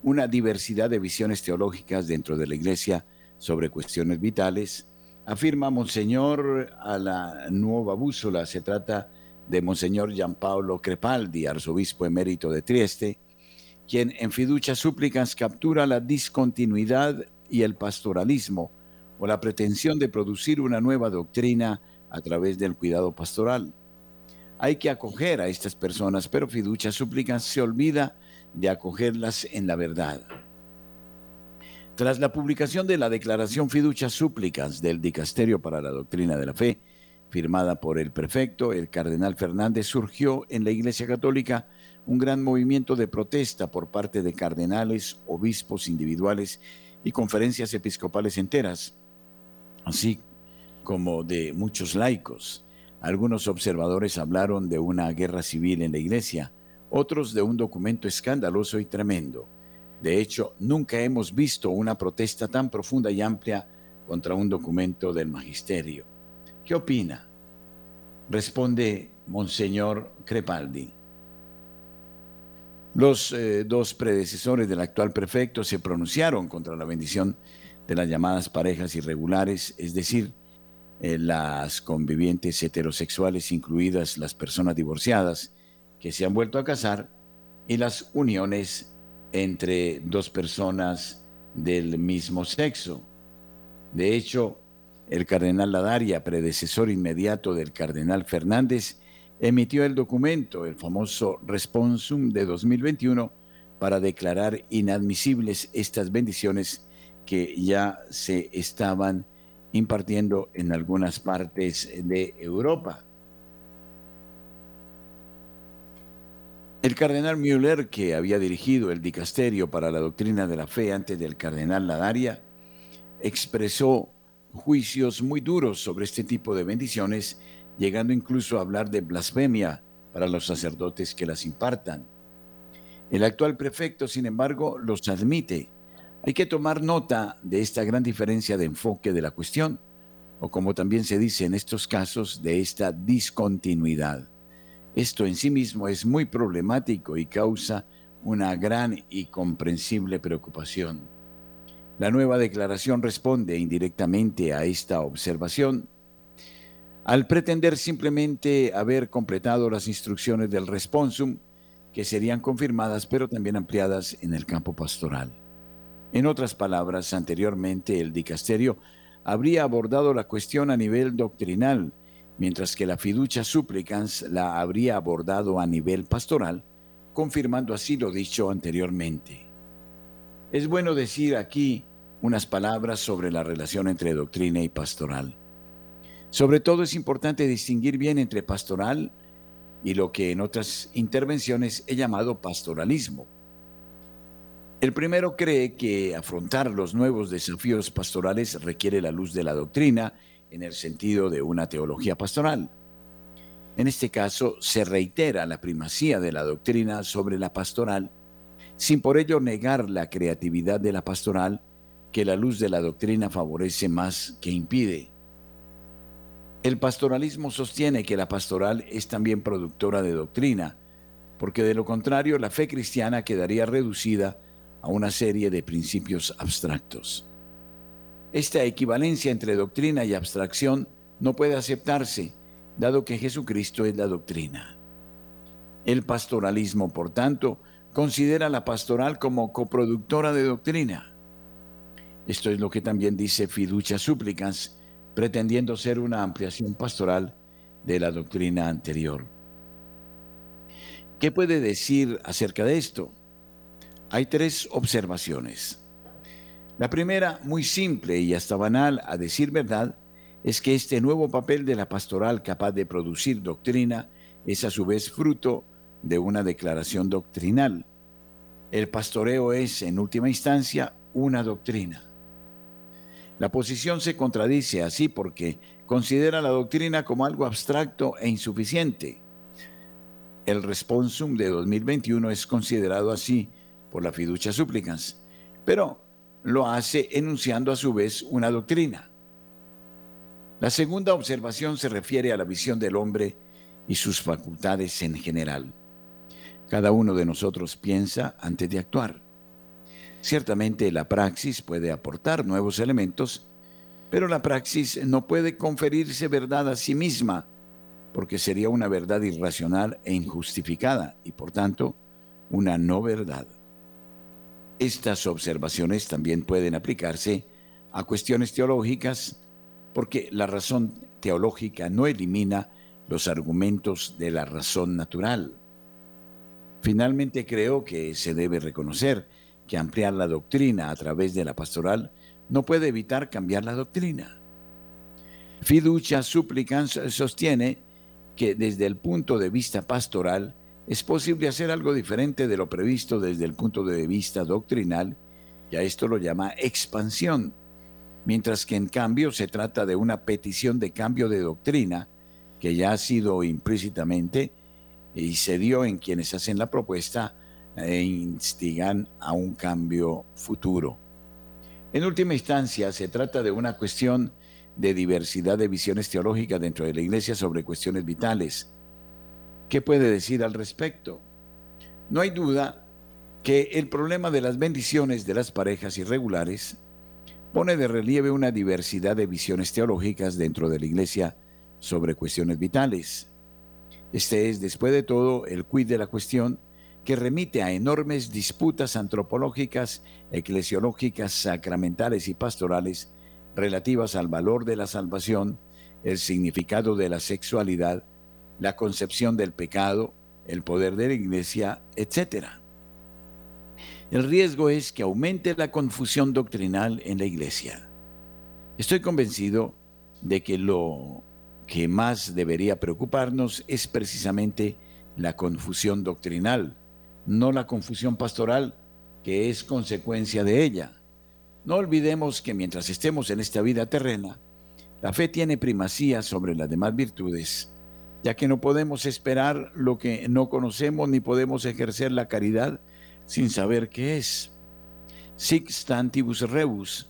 una diversidad de visiones teológicas dentro de la Iglesia sobre cuestiones vitales, afirma Monseñor a la nueva bússola. Se trata de Monseñor Gianpaolo Crepaldi, arzobispo emérito de Trieste, quien en fiducia súplicas captura la discontinuidad y el pastoralismo o la pretensión de producir una nueva doctrina a través del cuidado pastoral. Hay que acoger a estas personas, pero fiducia súplicas se olvida de acogerlas en la verdad. Tras la publicación de la declaración fiducia súplicas del Dicasterio para la Doctrina de la Fe, firmada por el prefecto, el cardenal Fernández, surgió en la Iglesia Católica un gran movimiento de protesta por parte de cardenales, obispos individuales y conferencias episcopales enteras, así como de muchos laicos. Algunos observadores hablaron de una guerra civil en la iglesia, otros de un documento escandaloso y tremendo. De hecho, nunca hemos visto una protesta tan profunda y amplia contra un documento del magisterio. ¿Qué opina? Responde Monseñor Crepaldi. Los eh, dos predecesores del actual prefecto se pronunciaron contra la bendición de las llamadas parejas irregulares, es decir, eh, las convivientes heterosexuales, incluidas las personas divorciadas que se han vuelto a casar, y las uniones entre dos personas del mismo sexo. De hecho, el cardenal Ladaria, predecesor inmediato del cardenal Fernández, emitió el documento, el famoso Responsum de 2021, para declarar inadmisibles estas bendiciones que ya se estaban impartiendo en algunas partes de Europa. El cardenal Müller, que había dirigido el dicasterio para la doctrina de la fe antes del cardenal Ladaria, expresó juicios muy duros sobre este tipo de bendiciones, llegando incluso a hablar de blasfemia para los sacerdotes que las impartan. El actual prefecto, sin embargo, los admite. Hay que tomar nota de esta gran diferencia de enfoque de la cuestión, o como también se dice en estos casos, de esta discontinuidad. Esto en sí mismo es muy problemático y causa una gran y comprensible preocupación. La nueva declaración responde indirectamente a esta observación al pretender simplemente haber completado las instrucciones del responsum, que serían confirmadas pero también ampliadas en el campo pastoral. En otras palabras, anteriormente el dicasterio habría abordado la cuestión a nivel doctrinal, mientras que la fiducia supplicans la habría abordado a nivel pastoral, confirmando así lo dicho anteriormente. Es bueno decir aquí unas palabras sobre la relación entre doctrina y pastoral. Sobre todo es importante distinguir bien entre pastoral y lo que en otras intervenciones he llamado pastoralismo. El primero cree que afrontar los nuevos desafíos pastorales requiere la luz de la doctrina en el sentido de una teología pastoral. En este caso, se reitera la primacía de la doctrina sobre la pastoral, sin por ello negar la creatividad de la pastoral que la luz de la doctrina favorece más que impide. El pastoralismo sostiene que la pastoral es también productora de doctrina, porque de lo contrario la fe cristiana quedaría reducida a una serie de principios abstractos. Esta equivalencia entre doctrina y abstracción no puede aceptarse, dado que Jesucristo es la doctrina. El pastoralismo, por tanto, considera la pastoral como coproductora de doctrina. Esto es lo que también dice Fiducia Súplicas, pretendiendo ser una ampliación pastoral de la doctrina anterior. ¿Qué puede decir acerca de esto? Hay tres observaciones. La primera, muy simple y hasta banal, a decir verdad, es que este nuevo papel de la pastoral capaz de producir doctrina es a su vez fruto de una declaración doctrinal. El pastoreo es, en última instancia, una doctrina. La posición se contradice así porque considera la doctrina como algo abstracto e insuficiente. El responsum de 2021 es considerado así por la fiducia súplicas, pero lo hace enunciando a su vez una doctrina. La segunda observación se refiere a la visión del hombre y sus facultades en general. Cada uno de nosotros piensa antes de actuar. Ciertamente la praxis puede aportar nuevos elementos, pero la praxis no puede conferirse verdad a sí misma, porque sería una verdad irracional e injustificada y por tanto una no verdad. Estas observaciones también pueden aplicarse a cuestiones teológicas porque la razón teológica no elimina los argumentos de la razón natural. Finalmente creo que se debe reconocer que ampliar la doctrina a través de la pastoral no puede evitar cambiar la doctrina. Fiducia Supplicans sostiene que desde el punto de vista pastoral es posible hacer algo diferente de lo previsto desde el punto de vista doctrinal, y a esto lo llama expansión, mientras que en cambio se trata de una petición de cambio de doctrina que ya ha sido implícitamente y se dio en quienes hacen la propuesta e instigan a un cambio futuro. En última instancia, se trata de una cuestión de diversidad de visiones teológicas dentro de la Iglesia sobre cuestiones vitales. ¿Qué puede decir al respecto? No hay duda que el problema de las bendiciones de las parejas irregulares pone de relieve una diversidad de visiones teológicas dentro de la Iglesia sobre cuestiones vitales. Este es, después de todo, el quid de la cuestión que remite a enormes disputas antropológicas, eclesiológicas, sacramentales y pastorales relativas al valor de la salvación, el significado de la sexualidad, la concepción del pecado, el poder de la iglesia, etc. El riesgo es que aumente la confusión doctrinal en la iglesia. Estoy convencido de que lo que más debería preocuparnos es precisamente la confusión doctrinal, no la confusión pastoral, que es consecuencia de ella. No olvidemos que mientras estemos en esta vida terrena, la fe tiene primacía sobre las demás virtudes, ya que no podemos esperar lo que no conocemos ni podemos ejercer la caridad sin saber qué es. Sic stantibus rebus.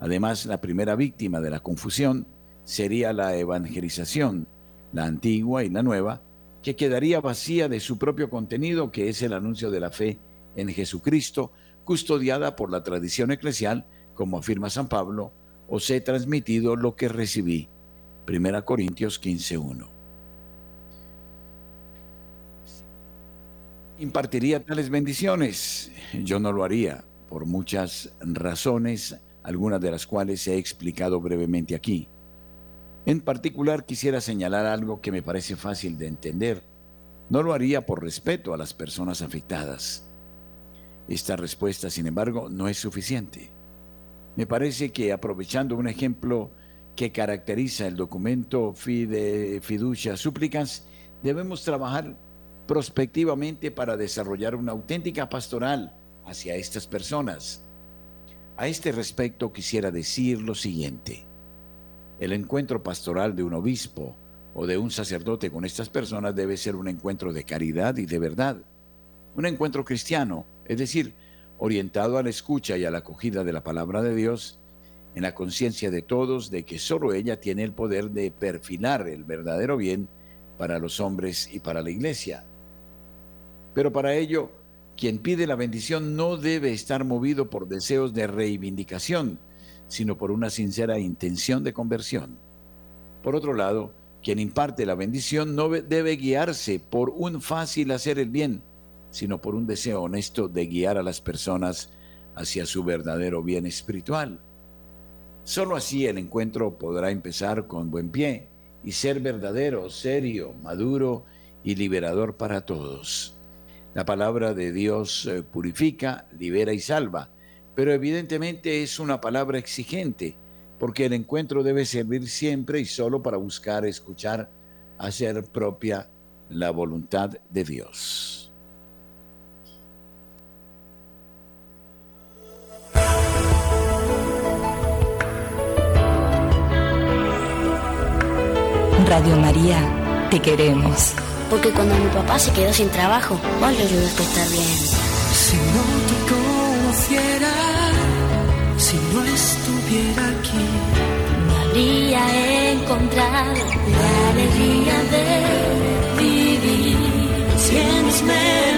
Además, la primera víctima de la confusión sería la evangelización, la antigua y la nueva, que quedaría vacía de su propio contenido, que es el anuncio de la fe en Jesucristo, custodiada por la tradición eclesial, como afirma San Pablo, os he transmitido lo que recibí. 1 Corintios 15.1. Impartiría tales bendiciones. Yo no lo haría, por muchas razones, algunas de las cuales he explicado brevemente aquí. En particular quisiera señalar algo que me parece fácil de entender. No lo haría por respeto a las personas afectadas. Esta respuesta, sin embargo, no es suficiente. Me parece que aprovechando un ejemplo que caracteriza el documento Fide Fiducia Súplicas, debemos trabajar prospectivamente para desarrollar una auténtica pastoral hacia estas personas. A este respecto quisiera decir lo siguiente. El encuentro pastoral de un obispo o de un sacerdote con estas personas debe ser un encuentro de caridad y de verdad. Un encuentro cristiano, es decir, orientado a la escucha y a la acogida de la palabra de Dios, en la conciencia de todos de que sólo ella tiene el poder de perfilar el verdadero bien para los hombres y para la iglesia. Pero para ello, quien pide la bendición no debe estar movido por deseos de reivindicación, sino por una sincera intención de conversión. Por otro lado, quien imparte la bendición no debe guiarse por un fácil hacer el bien, sino por un deseo honesto de guiar a las personas hacia su verdadero bien espiritual. Solo así el encuentro podrá empezar con buen pie y ser verdadero, serio, maduro y liberador para todos. La palabra de Dios eh, purifica, libera y salva, pero evidentemente es una palabra exigente, porque el encuentro debe servir siempre y solo para buscar escuchar, hacer propia la voluntad de Dios. Radio María, te queremos. Porque cuando mi papá se quedó sin trabajo, vos le ayudaste a estar bien. Si no te conociera, si no estuviera aquí, me habría encontrado la alegría de vivir. Tienes melodías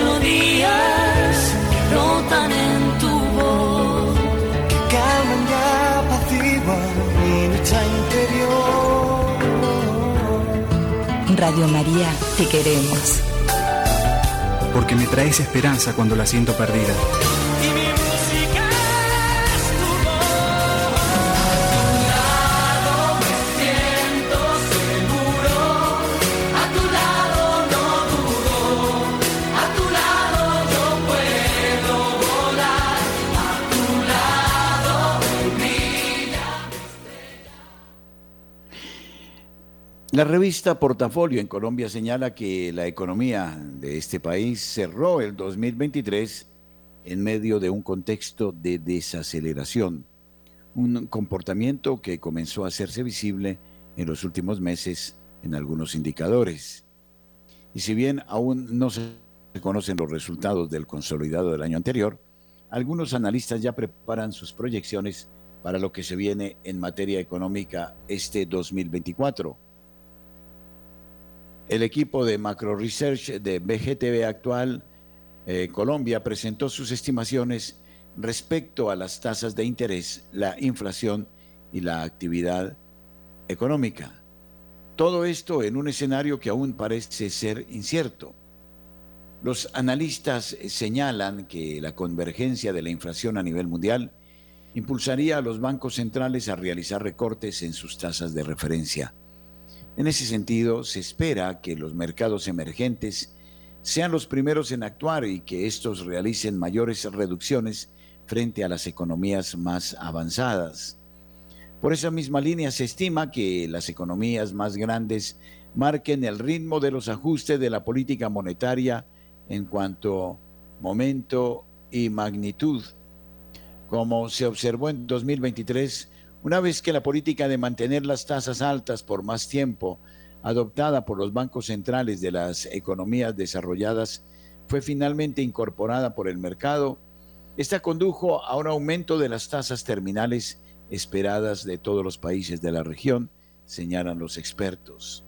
Radio María, te queremos. Porque me traes esperanza cuando la siento perdida. La revista Portafolio en Colombia señala que la economía de este país cerró el 2023 en medio de un contexto de desaceleración, un comportamiento que comenzó a hacerse visible en los últimos meses en algunos indicadores. Y si bien aún no se conocen los resultados del consolidado del año anterior, algunos analistas ya preparan sus proyecciones para lo que se viene en materia económica este 2024. El equipo de Macro Research de BGTV Actual eh, Colombia presentó sus estimaciones respecto a las tasas de interés, la inflación y la actividad económica. Todo esto en un escenario que aún parece ser incierto. Los analistas señalan que la convergencia de la inflación a nivel mundial impulsaría a los bancos centrales a realizar recortes en sus tasas de referencia. En ese sentido, se espera que los mercados emergentes sean los primeros en actuar y que estos realicen mayores reducciones frente a las economías más avanzadas. Por esa misma línea se estima que las economías más grandes marquen el ritmo de los ajustes de la política monetaria en cuanto momento y magnitud. Como se observó en 2023, una vez que la política de mantener las tasas altas por más tiempo, adoptada por los bancos centrales de las economías desarrolladas, fue finalmente incorporada por el mercado, esta condujo a un aumento de las tasas terminales esperadas de todos los países de la región, señalan los expertos.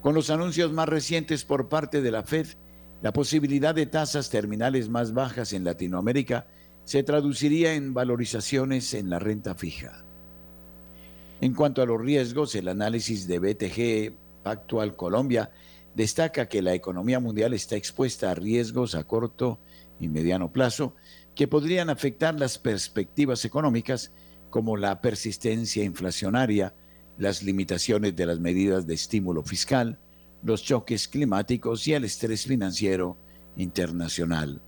Con los anuncios más recientes por parte de la Fed, la posibilidad de tasas terminales más bajas en Latinoamérica se traduciría en valorizaciones en la renta fija. En cuanto a los riesgos, el análisis de BTG Pactual Colombia destaca que la economía mundial está expuesta a riesgos a corto y mediano plazo que podrían afectar las perspectivas económicas como la persistencia inflacionaria, las limitaciones de las medidas de estímulo fiscal, los choques climáticos y el estrés financiero internacional.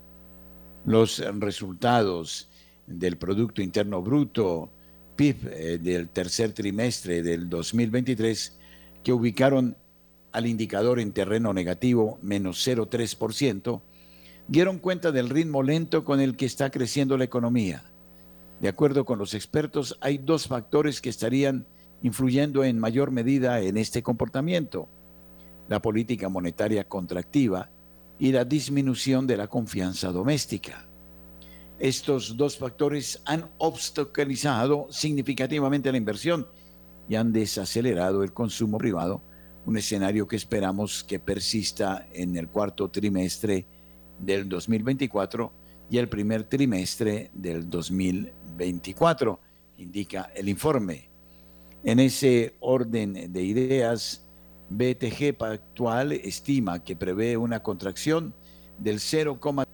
Los resultados del Producto Interno Bruto, PIB, eh, del tercer trimestre del 2023, que ubicaron al indicador en terreno negativo menos 0,3%, dieron cuenta del ritmo lento con el que está creciendo la economía. De acuerdo con los expertos, hay dos factores que estarían influyendo en mayor medida en este comportamiento. La política monetaria contractiva y la disminución de la confianza doméstica. Estos dos factores han obstaculizado significativamente la inversión y han desacelerado el consumo privado, un escenario que esperamos que persista en el cuarto trimestre del 2024 y el primer trimestre del 2024, indica el informe. En ese orden de ideas, BTG actual estima que prevé una contracción del 0,5